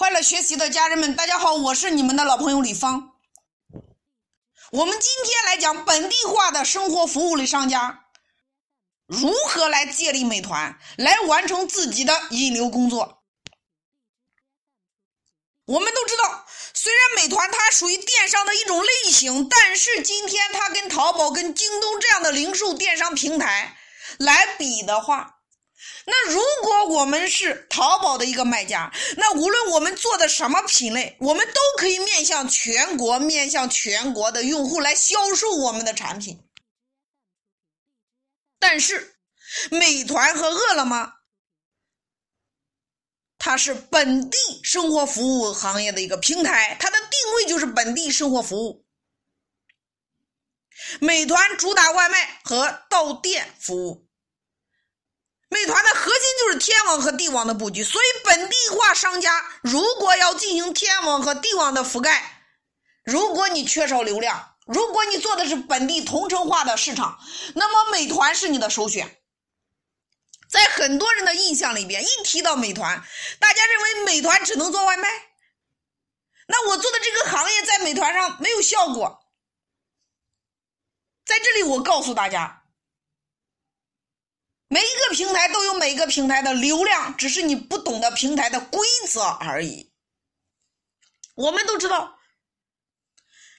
快乐学习的家人们，大家好，我是你们的老朋友李芳。我们今天来讲本地化的生活服务类商家如何来借力美团，来完成自己的引流工作。我们都知道，虽然美团它属于电商的一种类型，但是今天它跟淘宝、跟京东这样的零售电商平台来比的话，那如我们是淘宝的一个卖家，那无论我们做的什么品类，我们都可以面向全国、面向全国的用户来销售我们的产品。但是，美团和饿了么，它是本地生活服务行业的一个平台，它的定位就是本地生活服务。美团主打外卖和到店服务。天网和地网的布局，所以本地化商家如果要进行天网和地网的覆盖，如果你缺少流量，如果你做的是本地同城化的市场，那么美团是你的首选。在很多人的印象里边，一提到美团，大家认为美团只能做外卖，那我做的这个行业在美团上没有效果。在这里，我告诉大家。每一个平台都有每一个平台的流量，只是你不懂得平台的规则而已。我们都知道，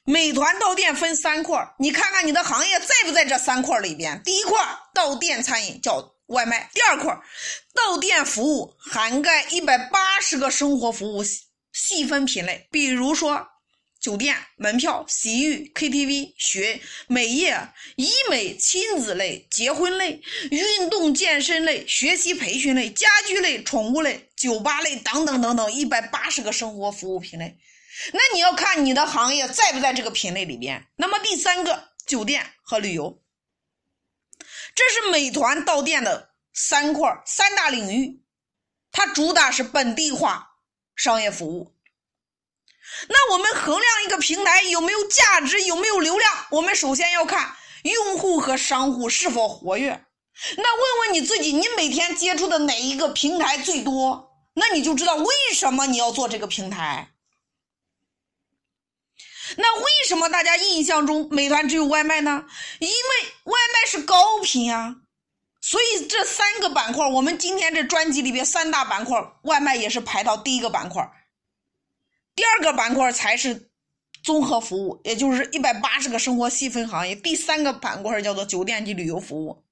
美团到店分三块你看看你的行业在不在这三块里边？第一块到店餐饮叫外卖，第二块到店服务涵盖一百八十个生活服务细分品类，比如说。酒店、门票、洗浴、KTV、学美业、医美、亲子类、结婚类、运动健身类、学习培训类、家居类、宠物类、酒吧类等等等等，一百八十个生活服务品类。那你要看你的行业在不在这个品类里边。那么第三个，酒店和旅游，这是美团到店的三块三大领域，它主打是本地化商业服务。那我们衡量一个平台有没有价值、有没有流量，我们首先要看用户和商户是否活跃。那问问你自己，你每天接触的哪一个平台最多？那你就知道为什么你要做这个平台。那为什么大家印象中美团只有外卖呢？因为外卖是高频啊，所以这三个板块，我们今天这专辑里边三大板块，外卖也是排到第一个板块。第二个板块才是综合服务，也就是一百八十个生活细分行业。第三个板块叫做酒店及旅游服务。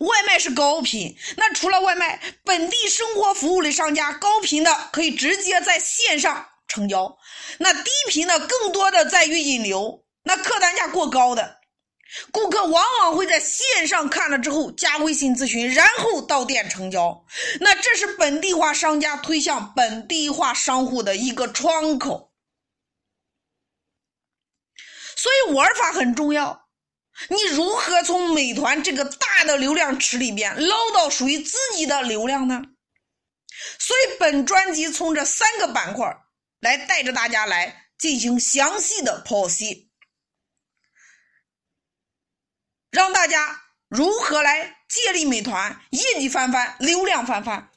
外卖是高频，那除了外卖，本地生活服务类商家高频的可以直接在线上成交，那低频的更多的在于引流，那客单价过高的。顾客往往会在线上看了之后加微信咨询，然后到店成交。那这是本地化商家推向本地化商户的一个窗口。所以玩法很重要。你如何从美团这个大的流量池里边捞到属于自己的流量呢？所以本专辑从这三个板块来带着大家来进行详细的剖析。大家如何来借力美团，业绩翻番，流量翻番。